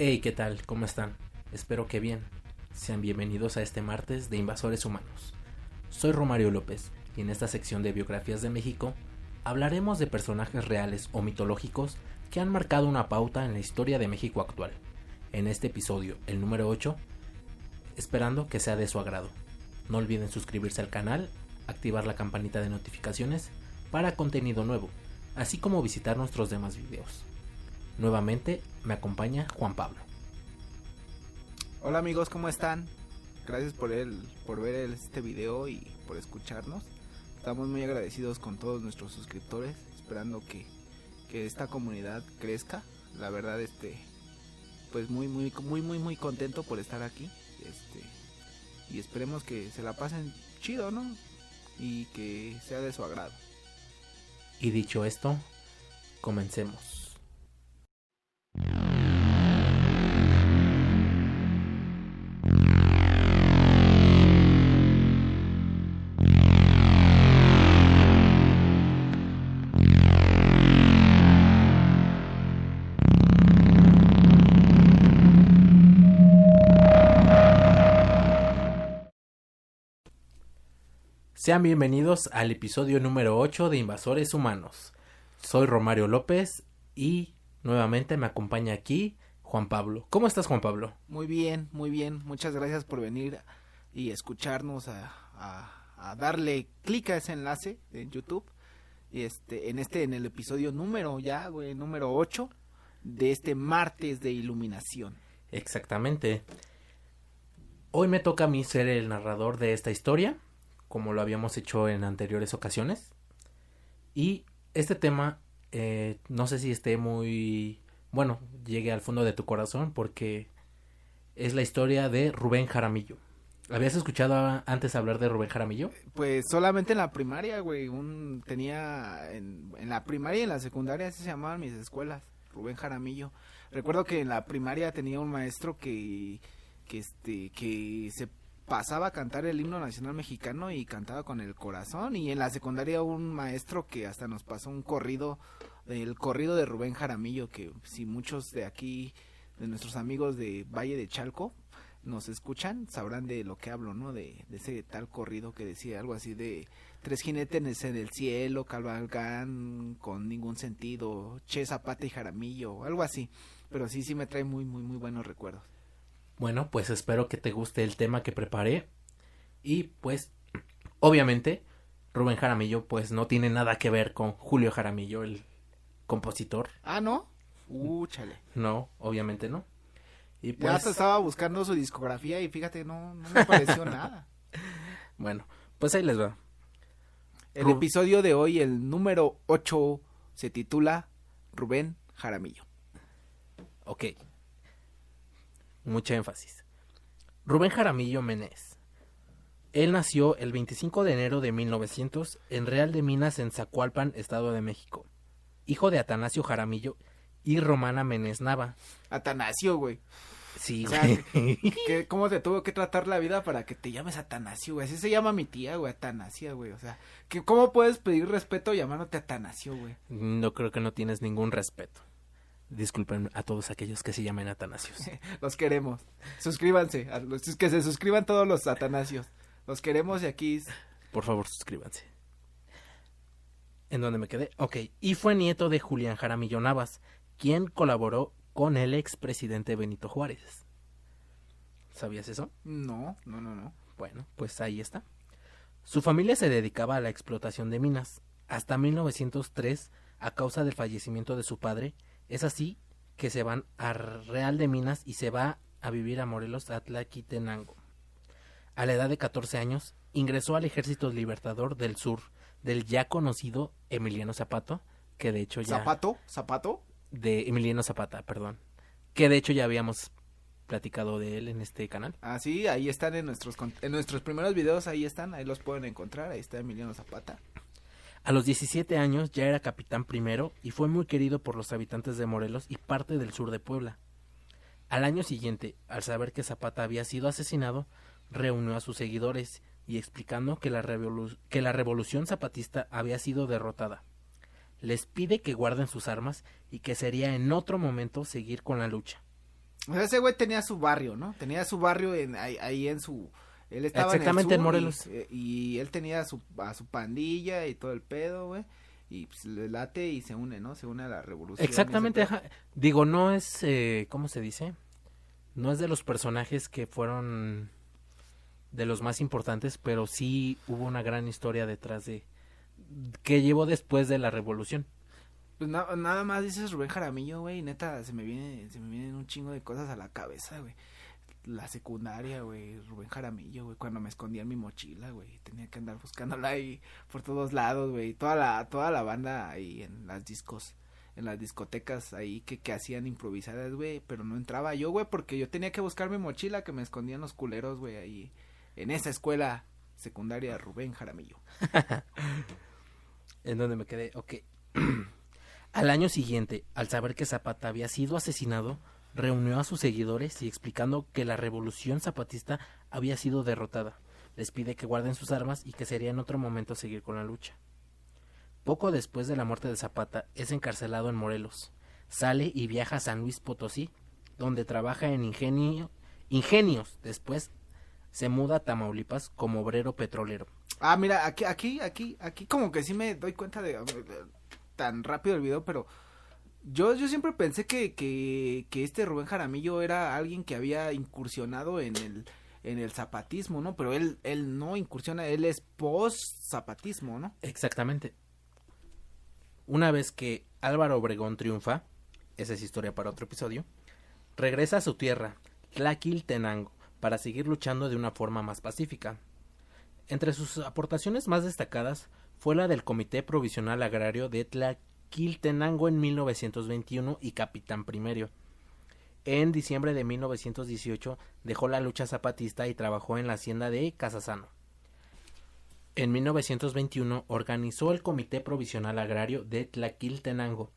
Hey, ¿qué tal? ¿Cómo están? Espero que bien. Sean bienvenidos a este martes de Invasores Humanos. Soy Romario López y en esta sección de Biografías de México hablaremos de personajes reales o mitológicos que han marcado una pauta en la historia de México actual. En este episodio, el número 8, esperando que sea de su agrado. No olviden suscribirse al canal, activar la campanita de notificaciones para contenido nuevo, así como visitar nuestros demás videos. Nuevamente me acompaña Juan Pablo. Hola amigos, ¿cómo están? Gracias por, el, por ver el- este video y por escucharnos. Estamos muy agradecidos con todos nuestros suscriptores, esperando que, que esta comunidad crezca. La verdad, este, pues muy, muy, muy, muy, muy contento por estar aquí. Este, y esperemos que se la pasen chido, ¿no? Y que sea de su agrado. Y dicho esto, comencemos. Sean bienvenidos al episodio número 8 de Invasores Humanos. Soy Romario López y nuevamente me acompaña aquí Juan Pablo. ¿Cómo estás Juan Pablo? Muy bien, muy bien. Muchas gracias por venir y escucharnos a, a- a darle clic a ese enlace en YouTube. Y este, en este, en el episodio número ya, güey, número 8 de este martes de iluminación. Exactamente. Hoy me toca a mí ser el narrador de esta historia, como lo habíamos hecho en anteriores ocasiones. Y este tema, eh, no sé si esté muy... Bueno, llegue al fondo de tu corazón porque es la historia de Rubén Jaramillo. ¿Habías escuchado antes hablar de Rubén Jaramillo? Pues solamente en la primaria, güey, un tenía en, en la primaria y en la secundaria así se llamaban mis escuelas, Rubén Jaramillo. Recuerdo que en la primaria tenía un maestro que que este que se pasaba a cantar el himno nacional mexicano y cantaba con el corazón y en la secundaria un maestro que hasta nos pasó un corrido el corrido de Rubén Jaramillo que si muchos de aquí de nuestros amigos de Valle de Chalco nos escuchan sabrán de lo que hablo, ¿no? De, de ese tal corrido que decía algo así de tres jinetes en el cielo, cabalgan con ningún sentido, Che Zapata y Jaramillo, algo así. Pero sí, sí me trae muy, muy, muy buenos recuerdos. Bueno, pues espero que te guste el tema que preparé. Y pues, obviamente, Rubén Jaramillo pues no tiene nada que ver con Julio Jaramillo, el compositor. Ah, ¿no? Uh, chale. No, obviamente no. Y Ya pues, hasta estaba buscando su discografía y fíjate, no, no me pareció nada. bueno, pues ahí les va. El episodio de hoy, el número 8, se titula Rubén Jaramillo. Ok. Mucha énfasis. Rubén Jaramillo Menés. Él nació el 25 de enero de 1900 en Real de Minas en Zacualpan, Estado de México. Hijo de Atanasio Jaramillo y Romana Menés Nava. Atanasio, güey. Sí, O sea. ¿Qué- ¿Cómo te tuvo que tratar la vida para que te llames Atanasio, güey? Así se llama mi tía, güey, Atanasia, güey. O sea, ¿qué, ¿cómo puedes pedir respeto llamándote Atanasio, güey? No creo que no tienes ningún respeto. Disculpen a todos aquellos que se llamen Atanasios. Los queremos. Suscríbanse. A los, que se suscriban todos los Atanasios. Los queremos y aquí... Por favor, suscríbanse. ¿En dónde me quedé? Ok. Y fue nieto de Julián Jaramillo Navas, quien colaboró con el expresidente Benito Juárez. ¿Sabías eso? No, no, no, no. Bueno, pues ahí está. Su familia se dedicaba a la explotación de minas. Hasta 1903, a causa del fallecimiento de su padre, es así que se van a Real de Minas y se va a vivir a Morelos, Atlaquitenango. A la edad de 14 años, ingresó al Ejército Libertador del Sur, del ya conocido Emiliano Zapato, que de hecho ya... ¿Zapato? ¿Zapato? De Emiliano Zapata, perdón. Que de hecho ya habíamos platicado de él en este canal. Ah, sí, ahí están en nuestros, en nuestros primeros videos, ahí están, ahí los pueden encontrar, ahí está Emiliano Zapata. A los 17 años ya era capitán primero y fue muy querido por los habitantes de Morelos y parte del sur de Puebla. Al año siguiente, al saber que Zapata había sido asesinado, reunió a sus seguidores y explicando que la, revolución zapatista había sido derrotada. Les pide que guarden sus armas y que sería en otro momento seguir con la lucha. O sea, ese güey tenía su barrio, ¿no? Tenía su barrio en, ahí en su... Él estaba Exactamente, en, en el sur Morelos. Y, eh, y él tenía a su, a su pandilla y todo el pedo, güey. Y pues le late y se une, ¿no? Se une a la revolución. Exactamente, ajá. digo, no es, eh, ¿cómo se dice? No es de los personajes que fueron de los más importantes, pero sí hubo una gran historia detrás de que llevó después de la revolución. Pues na- nada más dices Rubén Jaramillo, güey, neta se me viene se me vienen un chingo de cosas a la cabeza, güey. La secundaria, güey, Rubén Jaramillo, güey, cuando me escondía en mi mochila, güey, tenía que andar buscándola ahí por todos lados, güey, toda la toda la banda ahí en las discos, en las discotecas ahí que que hacían improvisadas, güey, pero no entraba yo, güey, porque yo tenía que buscar mi mochila que me escondían los culeros, güey, ahí en esa escuela secundaria Rubén Jaramillo. En donde me quedé, ok. Al año siguiente, al saber que Zapata había sido asesinado, reunió a sus seguidores y explicando que la revolución zapatista había sido derrotada. Les pide que guarden sus armas y que sería en otro momento seguir con la lucha. Poco después de la muerte de Zapata, es encarcelado en Morelos. Sale y viaja a San Luis Potosí, donde trabaja en ingenio, ingenios. Después se muda a Tamaulipas como obrero petrolero. Ah, mira, aquí, aquí, aquí, aquí como que sí me doy cuenta de, de- tan rápido el video, pero yo, yo siempre pensé que, que, que este Rubén Jaramillo era alguien que había incursionado en el, en el zapatismo, ¿no? Pero él, él no incursiona, él es post zapatismo, ¿no? Exactamente. Una vez que Álvaro Obregón triunfa, esa es historia para otro episodio, regresa a su tierra, Tlaquiltenango, para seguir luchando de una forma más pacífica. Entre sus aportaciones más destacadas fue la del Comité Provisional Agrario de Tlaquiltenango en 1921 y Capitán Primero. En diciembre de 1918 dejó la lucha zapatista y trabajó en la hacienda de Casasano. En 1921 organizó el Comité Provisional Agrario de Tlaquiltenango,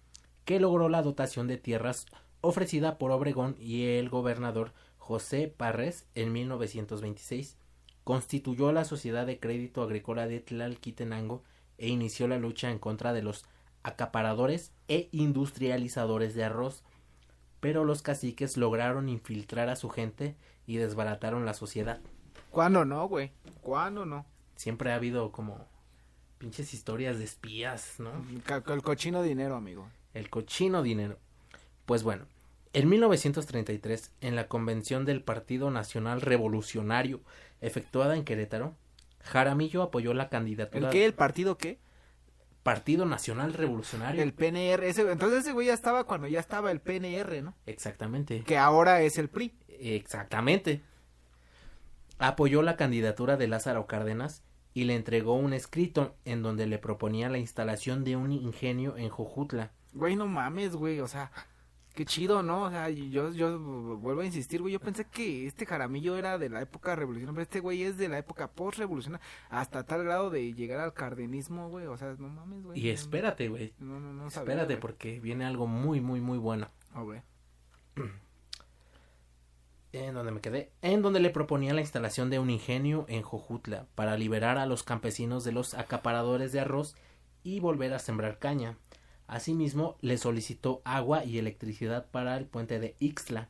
que logró la dotación de tierras ofrecida por Obregón y el gobernador José Parres en 1926. Constituyó la Sociedad de Crédito Agrícola de Tlalquitenango e inició la lucha en contra de los acaparadores e industrializadores de arroz, pero los caciques lograron infiltrar a su gente y desbarataron la sociedad. ¿Cuándo no, güey? ¿Cuándo no? Siempre ha habido como pinches historias de espías, ¿no? El cochino dinero, amigo. El cochino dinero. Pues bueno, en 1933, en la convención del Partido Nacional Revolucionario efectuada en Querétaro, Jaramillo apoyó la candidatura ¿El qué? ¿El partido qué? Partido Nacional Revolucionario. El PNR. Ese, entonces ese güey ya estaba cuando ya estaba el PNR, ¿no? Exactamente. Que ahora es el PRI. Exactamente. Apoyó la candidatura de Lázaro Cárdenas y le entregó un escrito en donde le proponía la instalación de un ingenio en Jojutla. Güey, no mames, güey, o sea, qué chido, ¿no? O sea, yo, yo vuelvo a insistir, güey, yo pensé que este Jaramillo era de la época revolucionaria, pero este güey es de la época post-revolucionaria, hasta tal grado de llegar al cardenismo, güey, o sea, no mames, güey. Y espérate, güey. No, no, no sabía, Espérate porque viene algo muy, muy, muy bueno. Ah, güey. En donde me quedé. En donde le proponía la instalación de un ingenio en Jojutla para liberar a los campesinos de los acaparadores de arroz y volver a sembrar caña. Asimismo, le solicitó agua y electricidad para el puente de Ixtla.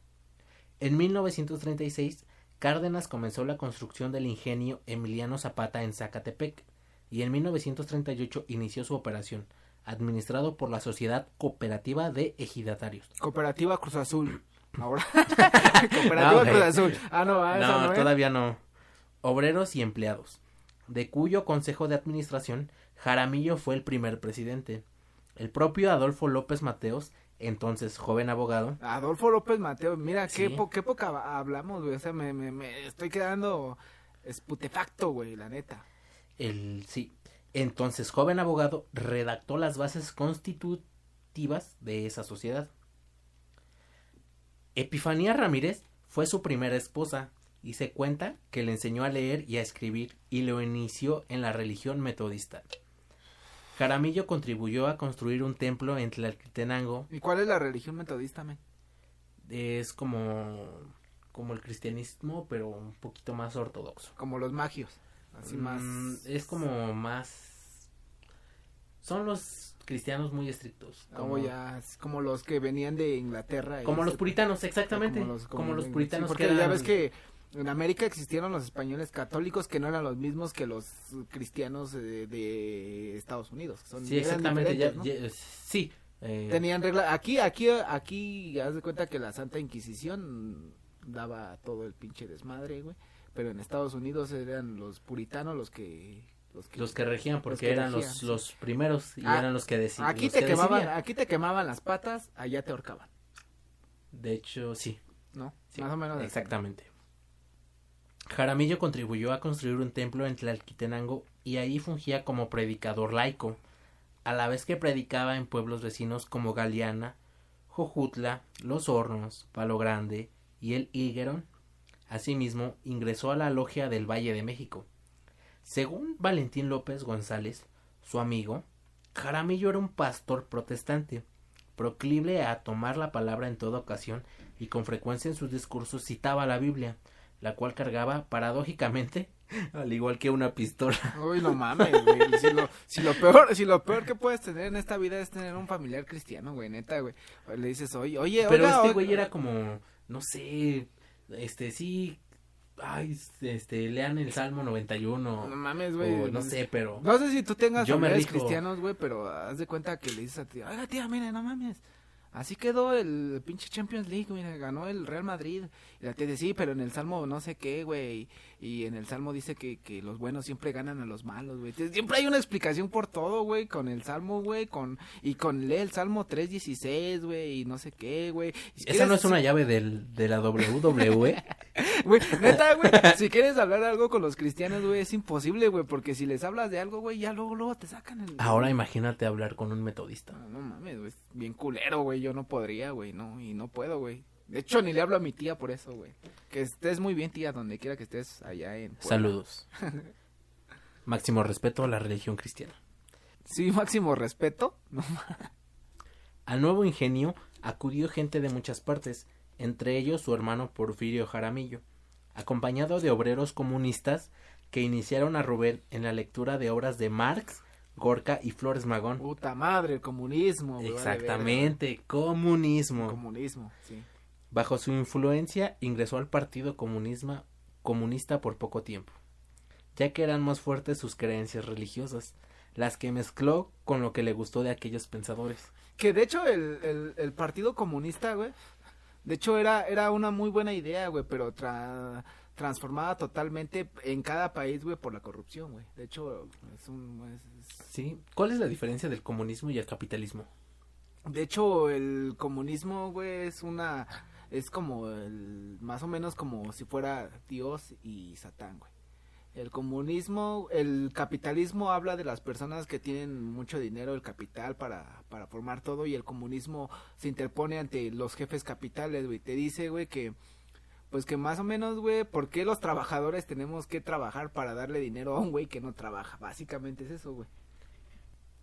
En 1936, Cárdenas comenzó la construcción del ingenio Emiliano Zapata en Zacatepec y en 1938 inició su operación, administrado por la Sociedad Cooperativa de Ejidatarios. Cooperativa Cruz Azul. Ahora. Cooperativa No, güey. Cruz Azul. Ah, no, ah, no, ¿eh? todavía no. Obreros y empleados, de cuyo consejo de administración Jaramillo fue el primer presidente. El propio Adolfo López Mateos, entonces joven abogado, Adolfo López Mateo, mira, qué, po- qué época hablamos, güey, o sea, me, me, me estoy quedando esputefacto, güey, la neta. el sí, entonces joven abogado, redactó las bases constitutivas de esa sociedad. Epifanía Ramírez fue su primera esposa y se cuenta que le enseñó a leer y a escribir y lo inició en la religión metodista. Jaramillo contribuyó a construir un templo en Tlaltenango, ¿Y cuál es la religión metodista, men? es como como el cristianismo, pero un poquito más ortodoxo. Como los magios, así más... Mm, es como más Son los cristianos muy estrictos. Como ya, es como los que venían de Inglaterra. Como los puritanos, exactamente. Como los, Como los sí, puritanos porque que ya ves que en América existieron los españoles católicos que no eran los mismos que los cristianos de, de Estados Unidos. Son, Sí, exactamente. ya- diferentes, ¿no? ya- sí. eh, Tenían regla. Aquí, aquí, aquí, haz de cuenta que la Santa Inquisición daba todo el pinche desmadre, güey. Pero en Estados Unidos eran los puritanos los que. Los que, los que regían porque que eran regían, los, los primeros y Ah, eran los que decían. Aquí te quemaban, aquí te quemaban las patas, allá te ahorcaban, De hecho, sí. ¿no? Sí, Más o menos. Exactamente. Jaramillo contribuyó a construir un templo en Tlalquitenango y ahí fungía como predicador laico, a la vez que predicaba en pueblos vecinos como Galeana, Jojutla, Los Hornos, Palo Grande y el Higuerón. Asimismo, ingresó a la logia del Valle de México. Según Valentín López González, su amigo, Jaramillo era un pastor protestante, proclive a tomar la palabra en toda ocasión y con frecuencia en sus discursos citaba la Biblia, la cual cargaba paradójicamente, al igual que una pistola. Uy, no mames, güey. Si lo, si lo peor, si lo peor que puedes tener en esta vida es tener un familiar cristiano, güey, neta, güey. Le dices, oye, oye, Pero oiga, este oiga". güey era como, no sé, este sí, ay, este, lean el Salmo 91, No mames, güey. no sé, pero No sé si tú tengas Yo familiares cristianos, güey, pero haz de cuenta que le dices a ti, oiga, tía, mire, no mames. Así quedó el pinche Champions League, mira, ganó el Real Madrid. Y la dice, sí, pero en el Salmo no sé qué, güey. Y en el Salmo dice que, que los buenos siempre ganan a los malos, güey. Siempre hay una explicación por todo, güey, con el Salmo, güey, con y con lee el Salmo 3.16, güey, y no sé qué, güey. Si esa no es una llave del, de la WWE. Güey, neta, güey, si quieres hablar algo con los cristianos, güey, es imposible, güey, porque si les hablas de algo, güey, ya luego, luego te sacan el... Ahora imagínate hablar con un metodista. No, no mames, güey, bien culero, güey, yo no podría, güey, no, y no puedo, güey. De hecho, ni le hablo a mi tía por eso, güey. Que estés muy bien, tía, donde quiera que estés allá en... Puebla. Saludos. Máximo respeto a la religión cristiana. Sí, máximo respeto. Al nuevo ingenio acudió gente de muchas partes, entre ellos su hermano Porfirio Jaramillo, acompañado de obreros comunistas que iniciaron a Rubén en la lectura de obras de Marx, Gorka y Flores Magón. puta madre, el comunismo, güey. vale Exactamente, comunismo. Comunismo, sí. Bajo su influencia ingresó al Partido Comunismo, Comunista por poco tiempo, ya que eran más fuertes sus creencias religiosas, las que mezcló con lo que le gustó de aquellos pensadores. Que de hecho el, el, el Partido Comunista, güey, de hecho era, era una muy buena idea, güey, pero tra- transformada totalmente en cada país, güey, por la corrupción, güey. De hecho, es un... es- es- ¿Sí? ¿Cuál es la diferencia del comunismo y el capitalismo? de hecho, el comunismo, güey, es una... Es como el... Más o menos como si fuera Dios y Satán, güey. El comunismo, el capitalismo habla de las personas que tienen mucho dinero, el capital para, para formar todo y el comunismo se interpone ante los jefes capitales, güey. Te dice, güey, que pues que más o menos, güey, ¿por qué los trabajadores tenemos que trabajar para darle dinero a un güey que no trabaja? Básicamente es eso, güey.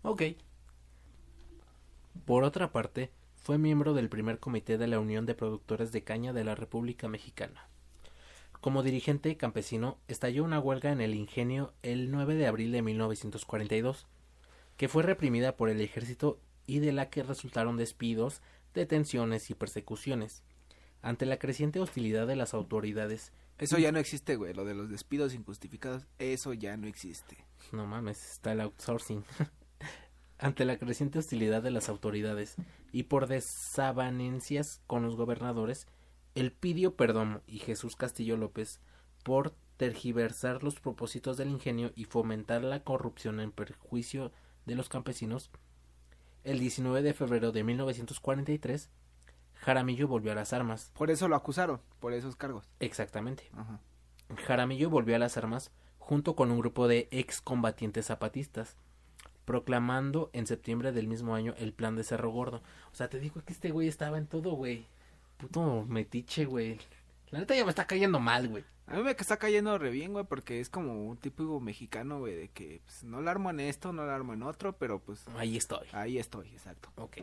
Ok. Por otra parte, fue miembro del primer comité de la Unión de Productores de Caña de la República Mexicana. Como dirigente campesino, estalló una huelga en el ingenio el 9 de abril de 1942, que fue reprimida por el ejército y de la que resultaron despidos, detenciones y persecuciones. Ante la creciente hostilidad de las autoridades, Eso ya no existe, güey, lo de los despidos injustificados, eso ya no existe. No mames, está el outsourcing. Ante la creciente hostilidad de las autoridades y por desavenencias con los gobernadores, Elpidio Perdomo y Jesús Castillo López, por tergiversar los propósitos del ingenio y fomentar la corrupción en perjuicio de los campesinos, el 19 de febrero de 1943, Jaramillo volvió a las armas. Por eso lo acusaron, por esos cargos. Exactamente. Ajá. Jaramillo volvió a las armas junto con un grupo de excombatientes zapatistas, proclamando en septiembre del mismo año el plan de Cerro Gordo. O sea, te digo que este güey estaba en todo, güey. Puto metiche, güey. La neta ya me está cayendo mal, güey. A mí me está cayendo re bien, güey, porque es como un típico mexicano, güey, de que pues, no la armo en esto, no la armo en otro, pero pues Ahí estoy. ahí estoy, exacto. Ok.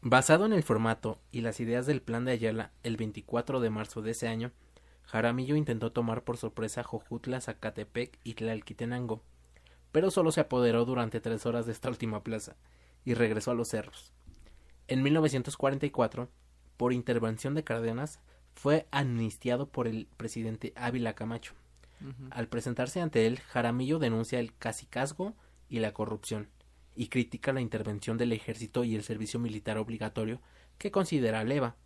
Basado en el formato y las ideas del plan de Ayala, el 24 de marzo de ese año, Jaramillo intentó tomar por sorpresa Jojutla, Zacatepec y Tlalquitenango, pero solo se apoderó durante tres horas de esta última plaza y regresó a los cerros. En 1944, por intervención de Cárdenas, fue amnistiado por el presidente Ávila Camacho. Al presentarse ante él, Jaramillo denuncia el cacicazgo y la corrupción, y critica la intervención del ejército y el servicio militar obligatorio que considera leva.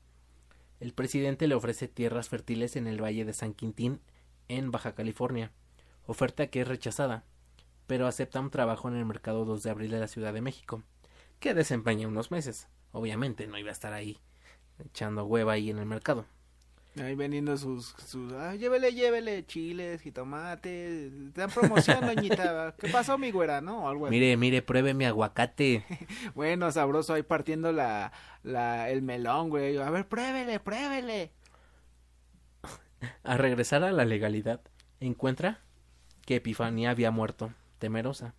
El presidente le ofrece tierras fértiles en el Valle de San Quintín, en Baja California, oferta que es rechazada, pero acepta un trabajo en el mercado 2 de abril de la Ciudad de México, que desempeña unos meses. Obviamente no iba a estar ahí echando hueva ahí en el mercado. Ahí vendiendo sus, sus ah, llévele, llévele, chiles, jitomates, te dan promoción, doñita, ¿qué pasó mi güera, no? Algo así. Mire, mire, pruebe mi aguacate. bueno, sabroso, ahí partiendo la, la, el melón, güey, a ver, pruébele, pruébele. A regresar a la legalidad, encuentra que Epifanía había muerto, temerosa,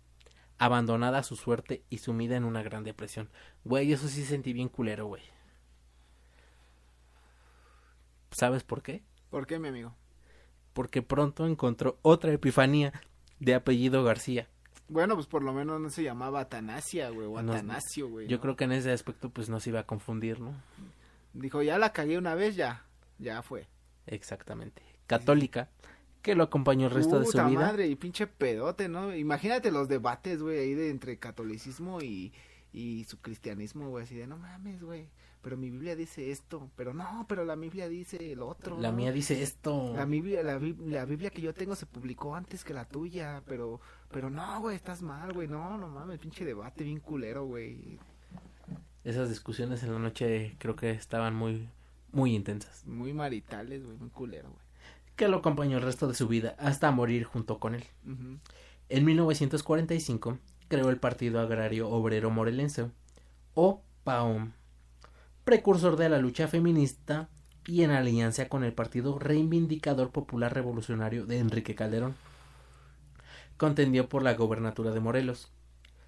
abandonada a su suerte y sumida en una gran depresión. Güey, eso sí sentí bien culero, güey. ¿Sabes por qué? ¿Por qué, mi amigo? Porque pronto encontró otra Epifanía de apellido García. Bueno, pues por lo menos no se llamaba Atanasia, güey, o Atanasio, güey. Yo creo que en ese aspecto pues no se iba a confundir, ¿no? Dijo, ya la cagué una vez, ya, ya fue. Exactamente. Católica, que lo acompañó el resto de su vida. madre, y pinche pedote, ¿no? Imagínate los debates, güey, ahí de entre catolicismo y, y su cristianismo, güey, así de, no mames, güey pero mi Biblia dice esto, pero no, pero la Biblia dice el otro. La mía dice esto. La Biblia, la, la, Biblia que yo tengo se publicó antes que la tuya, pero, pero no, güey, estás mal, güey, no, no mames, pinche debate bien culero, güey. Esas discusiones en la noche creo que estaban muy, muy intensas. Muy maritales, güey, muy culero, güey. Que lo acompañó el resto de su vida hasta morir junto con él. En 1945 creó el Partido Agrario Obrero Morelense, o PAOM precursor de la lucha feminista y en alianza con el Partido Reivindicador Popular Revolucionario de Enrique Calderón. Contendió por la gobernatura de Morelos.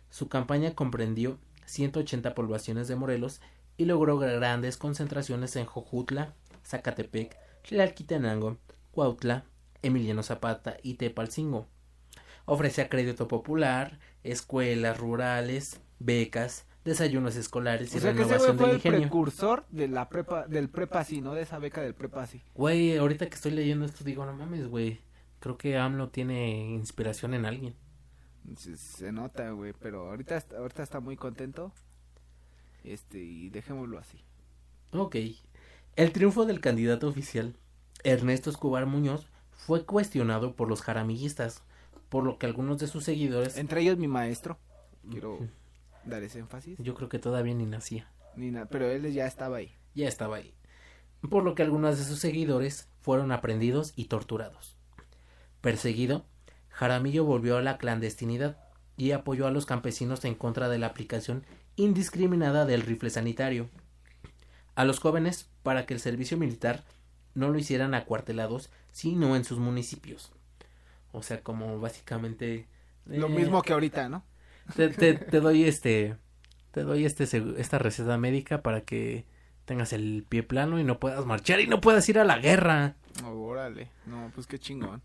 Su campaña comprendió 180 poblaciones de Morelos y logró grandes concentraciones en Jojutla, Zacatepec, Tlalquitenango, Cuautla, Emiliano Zapata y Tepalcingo. Ofrecía crédito popular, escuelas rurales, becas, desayunos escolares y o sea renovación que ese fue el precursor de la prepa, del prepasi, ¿no? De esa beca del prepasi. Güey, ahorita que estoy leyendo esto digo, no mames, güey. Creo que AMLO tiene inspiración en alguien. Se, nota, güey, pero ahorita, ahorita está muy contento. Este, y dejémoslo así. Ok. El triunfo del candidato oficial, Ernesto Escobar Muñoz, fue cuestionado por los jaramillistas, por lo que algunos de sus seguidores... Entre ellos mi maestro. Quiero dar ese énfasis. Yo creo que todavía ni nacía. Ni pero él ya estaba ahí. Ya estaba ahí. Por lo que algunos de sus seguidores fueron aprendidos y torturados. Perseguido, Jaramillo volvió a la clandestinidad y apoyó a los campesinos en contra de la aplicación indiscriminada del rifle sanitario. A los jóvenes para que el servicio militar no lo hicieran acuartelados, sino en sus municipios. O sea, como básicamente... Lo mismo que ahorita, ¿no? Te, te, doy este, te doy este, esta receta médica para que tengas el pie plano y no puedas marchar y no puedas ir a la guerra. órale, no, pues qué chingón.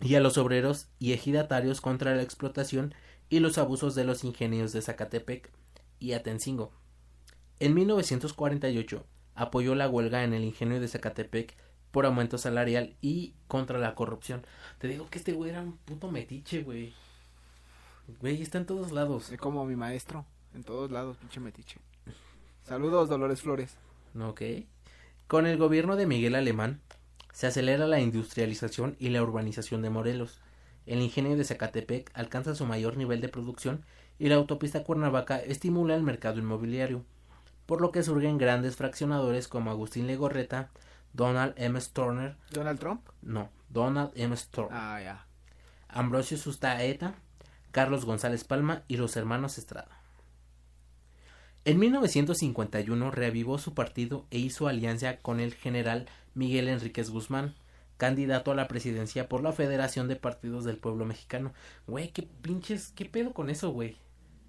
Y a los obreros y ejidatarios contra la explotación y los abusos de los ingenios de Zacatepec y Atencingo. En 1948 apoyó la huelga en el ingenio de Zacatepec por aumento salarial y contra la corrupción. Te digo que este güey era un puto metiche, güey. Güey, está en todos lados. Es como mi maestro. En todos lados, pinche metiche. Saludos, Dolores Flores. Ok. Con el gobierno de Miguel Alemán, se acelera la industrialización y la urbanización de Morelos. El ingenio de Zacatepec alcanza su mayor nivel de producción y la autopista Cuernavaca estimula el mercado inmobiliario, por lo que surgen grandes fraccionadores como Agustín Legorreta, Donald M. Storner. ¿Donald Trump? No, Donald M. Storner. Ah, ya. Ambrosio Sustaeta, Carlos González Palma y los hermanos Estrada. En 1951 reavivó su partido e hizo alianza con el general Miguel Enríquez Guzmán, candidato a la presidencia por la Federación de Partidos del Pueblo Mexicano. Güey, qué pinches, qué pedo con eso, güey.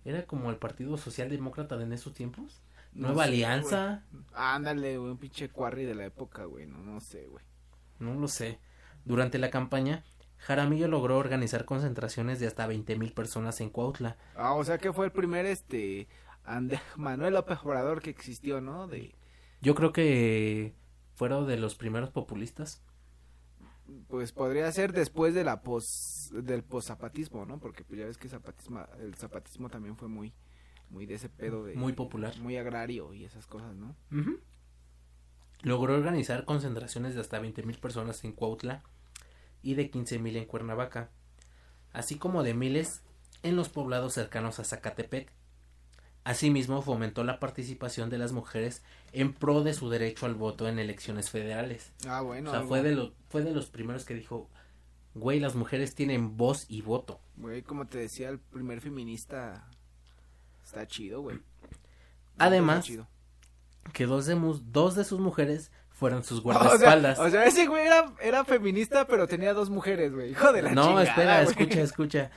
Era como el Partido Socialdemócrata de en esos tiempos. Nueva alianza. Ándale, güey, un pinche cuarri de la época, güey, no, no sé, güey. No lo sé. Durante la campaña, Jaramillo logró organizar concentraciones de hasta 20.000 personas en Cuautla. Ah, o sea que fue el primer, este, Ande Manuel López Obrador que existió, ¿no? De... Yo creo que fueron de los primeros populistas. Pues podría ser después de la pos, del poszapatismo, ¿no? Porque pues ya ves que zapatismo, el zapatismo también fue muy, muy de ese pedo de... Muy popular. Muy agrario y esas cosas, ¿no? Logró organizar concentraciones de hasta 20.000 personas en Cuautla y de 15.000 en Cuernavaca, así como de miles en los poblados cercanos a Zacatepec. Asimismo, fomentó la participación de las mujeres en pro de su derecho al voto en elecciones federales. Ah, bueno. O sea, fue de, lo, fue de los primeros que dijo, güey, las mujeres tienen voz y voto. Güey, como te decía, el primer feminista está chido, güey. Además, que dos de, dos de sus mujeres fueron sus guardaespaldas. O sea, ese güey era, era, feminista, pero tenía dos mujeres, güey. Hijo de la No, espera, escucha, escucha.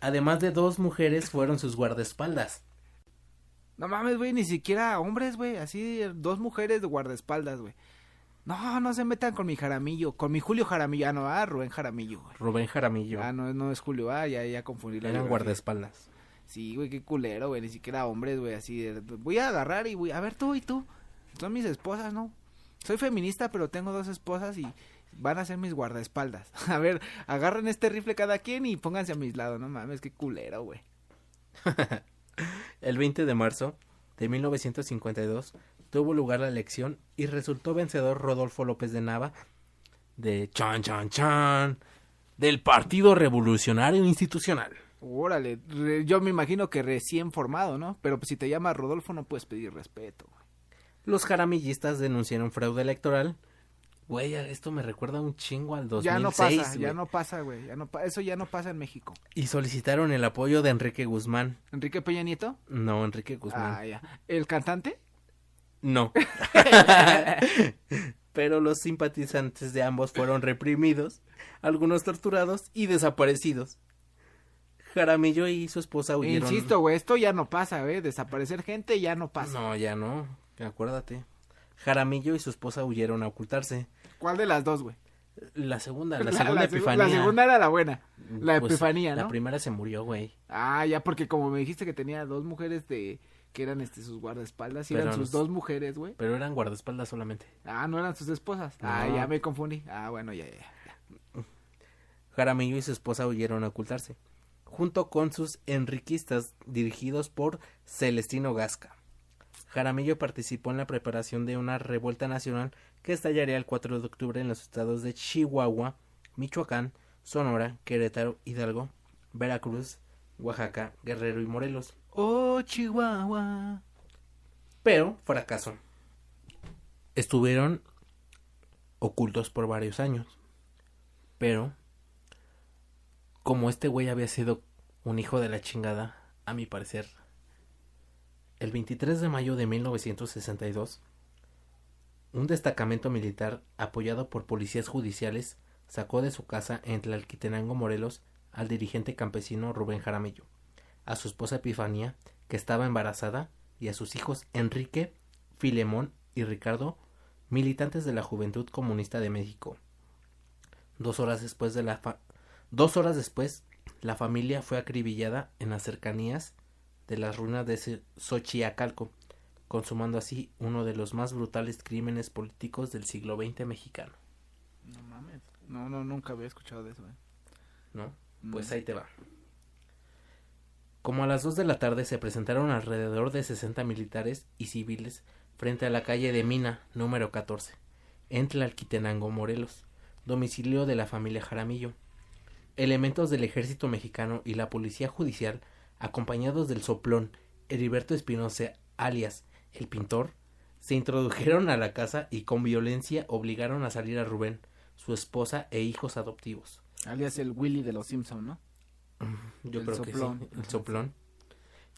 Además de dos mujeres, fueron sus guardaespaldas. No mames, güey, ni siquiera hombres, güey. Así, dos mujeres de guardaespaldas, güey. No, no se metan con mi Jaramillo, con mi Julio Jaramillo. Ah, no, ah, Rubén Jaramillo, güey. Rubén Jaramillo. Ah, no, no es Julio, ah, ya, ya confundí la Eran guardaespaldas. Sí, güey, qué culero, güey, ni siquiera hombres, güey, así voy a agarrar y voy, a ver tú y tú, son mis esposas, ¿no? Soy feminista, pero tengo dos esposas y van a ser mis guardaespaldas. A ver, agarren este rifle cada quien y pónganse a mis lados, no mames, qué culero, güey. El 20 de marzo de 1952 tuvo lugar la elección y resultó vencedor Rodolfo López de Nava de Chan Chan Chan del Partido Revolucionario Institucional. Órale, yo me imagino que recién formado, ¿no? Pero pues, si te llamas Rodolfo no puedes pedir respeto. Los jaramillistas denunciaron fraude electoral. Güey, esto me recuerda un chingo al 2006. Ya no pasa, ya no pasa, güey. Ya no eso ya no pasa en México. Y solicitaron el apoyo de Enrique Guzmán. ¿Enrique Peña Nieto? No, Enrique Guzmán. Ah, ya. ¿El cantante? No. Pero los simpatizantes de ambos fueron reprimidos, algunos torturados y desaparecidos. Jaramillo y su esposa huyeron. Insisto, güey, esto ya no pasa, güey. Desaparecer gente ya no pasa. No, ya no. Acuérdate. Jaramillo y su esposa huyeron a ocultarse. ¿Cuál de las dos, güey? La segunda, la, segunda epifanía. La segunda era la buena. La pues, epifanía, ¿no? La primera se murió, güey. Ah, ya, porque como me dijiste que tenía dos mujeres de que eran este sus guardaespaldas y eran sus dos mujeres, güey. Pero eran guardaespaldas solamente. Ah, no eran sus esposas. Ah, ya me confundí. Ah, bueno, ya, ya, ya. Jaramillo y su esposa huyeron a ocultarse junto con sus enriquistas dirigidos por Celestino Gasca. Jaramillo participó en la preparación de una revuelta nacional que estallaría el 4 de octubre en los estados de Chihuahua, Michoacán, Sonora, Querétaro, Hidalgo, Veracruz, Oaxaca, Guerrero y Morelos. Oh, Chihuahua. Pero fracasó. Estuvieron ocultos por varios años. Pero como este güey había sido un hijo de la chingada, a mi parecer, el 23 de mayo de 1962, un destacamento militar apoyado por policías judiciales sacó de su casa en Tlalquitenango, Morelos, al dirigente campesino Rubén Jaramillo, a su esposa Epifanía, que estaba embarazada, y a sus hijos Enrique, Filemón y Ricardo, militantes de la Juventud Comunista de México. Dos horas después de la Dos horas después, la familia fue acribillada en las cercanías de las ruinas de Xochiacalco, consumando así uno de los más brutales crímenes políticos del siglo XX mexicano. No mames. No, no, nunca había escuchado de eso. ¿eh? ¿No? Pues ahí te va. Como a las dos de la tarde se presentaron alrededor de 60 militares y civiles frente a la calle de Mina, número 14, en Tlalquitenango, Morelos, domicilio de la familia Jaramillo Elementos del ejército mexicano y la policía judicial, acompañados del soplón Heriberto Espinosa, alias el pintor, se introdujeron a la casa y con violencia obligaron a salir a Rubén, su esposa e hijos adoptivos. Alias el Willy de los Simpson, ¿no? Yo creo que sí, el soplón.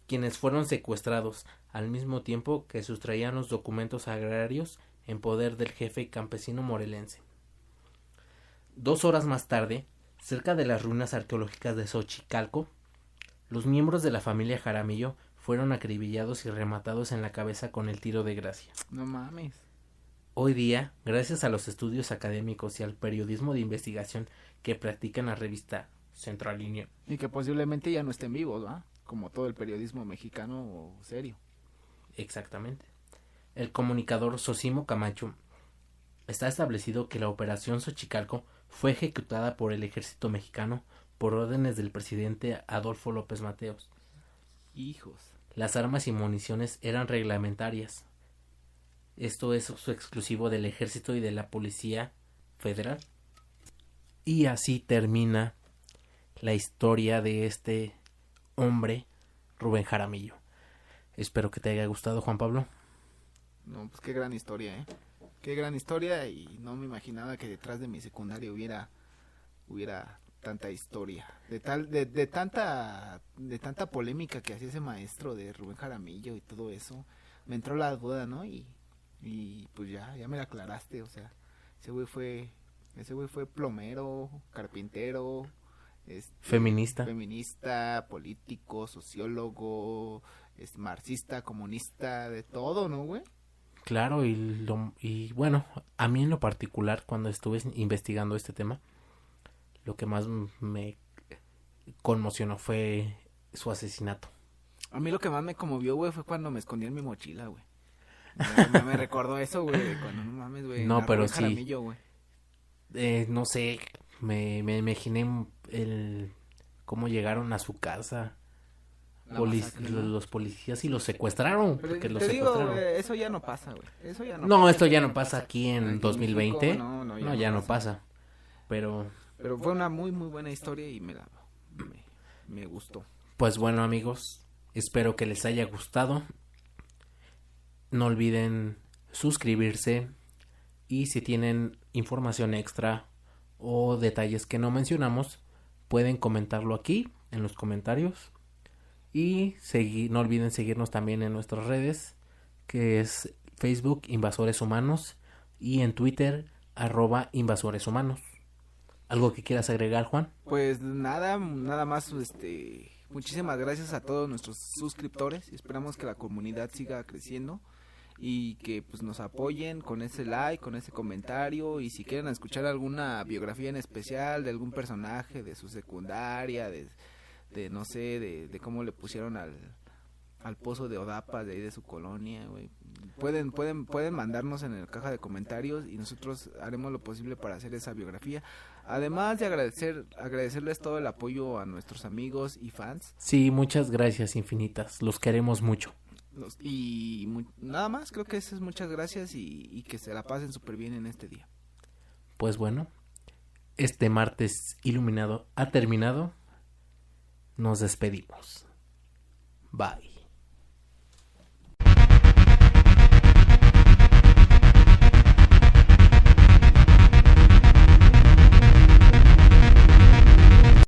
Quienes fueron secuestrados al mismo tiempo que sustraían los documentos agrarios en poder del jefe campesino morelense. Dos horas más tarde, Cerca de las ruinas arqueológicas de Xochicalco, los miembros de la familia Jaramillo fueron acribillados y rematados en la cabeza con el tiro de gracia. No mames. Hoy día, gracias a los estudios académicos y al periodismo de investigación que practica en la revista Central Línea. Y que posiblemente ya no estén vivos, ¿va? Como todo el periodismo mexicano serio. Exactamente. El comunicador Sosimo Camacho está establecido que la operación Xochicalco fue ejecutada por el ejército mexicano por órdenes del presidente Adolfo López Mateos. Hijos. Las armas y municiones eran reglamentarias. Esto es su exclusivo del ejército y de la policía federal. Y así termina la historia de este hombre, Rubén Jaramillo. Espero que te haya gustado, Juan Pablo. No, pues qué gran historia, ¿eh? Qué gran historia y no me imaginaba que detrás de mi secundaria hubiera hubiera tanta historia, de tal de, de tanta de tanta polémica que hacía ese maestro de Rubén Jaramillo y todo eso. Me entró la duda, ¿no? Y y pues ya ya me la aclaraste, o sea, ese güey fue ese güey fue plomero, carpintero, este, feminista, feminista, político, sociólogo, es marxista, comunista, de todo, ¿no, güey? Claro, y, lo, y bueno, a mí en lo particular, cuando estuve investigando este tema, lo que más me conmocionó fue su asesinato. A mí lo que más me conmovió, güey, fue cuando me escondí en mi mochila, güey. Me, me recordó eso, güey, cuando no mames, güey. No, pero sí. Eh, no sé, me, me imaginé el cómo llegaron a su casa los, policías y los secuestraron. porque los secuestraron. eso ya no pasa, güey. Eso ya no, no esto ya no pasa aquí en 2020. no, no, ya, no, ya no pasa. Pero... Pero fue una muy, muy buena historia y me, la, me, gustó. Pues bueno, amigos, espero que les haya gustado. No olviden suscribirse y si tienen información extra o detalles que no mencionamos, pueden comentarlo aquí en los comentarios y no olviden seguirnos también en nuestras redes, que es Facebook Invasores Humanos y en Twitter arroba Invasores Humanos. ¿Algo que quieras agregar, Juan? Pues nada, nada más, este, muchísimas gracias a todos nuestros suscriptores. Esperamos que la comunidad siga creciendo y que pues nos apoyen con ese like, con ese comentario y si quieren escuchar alguna biografía en especial de algún personaje de su secundaria, de de no sé, de, de cómo le pusieron al, al pozo de Odapa de ahí de su colonia. Pueden, pueden, pueden mandarnos en la caja de comentarios y nosotros haremos lo posible para hacer esa biografía. Además de agradecer, agradecerles todo el apoyo a nuestros amigos y fans. Sí, muchas gracias infinitas, los queremos mucho. y nada más, creo que eso es muchas gracias y, y que se la pasen súper bien en este día. Pues bueno, este martes iluminado ha terminado nos despedimos. Bye.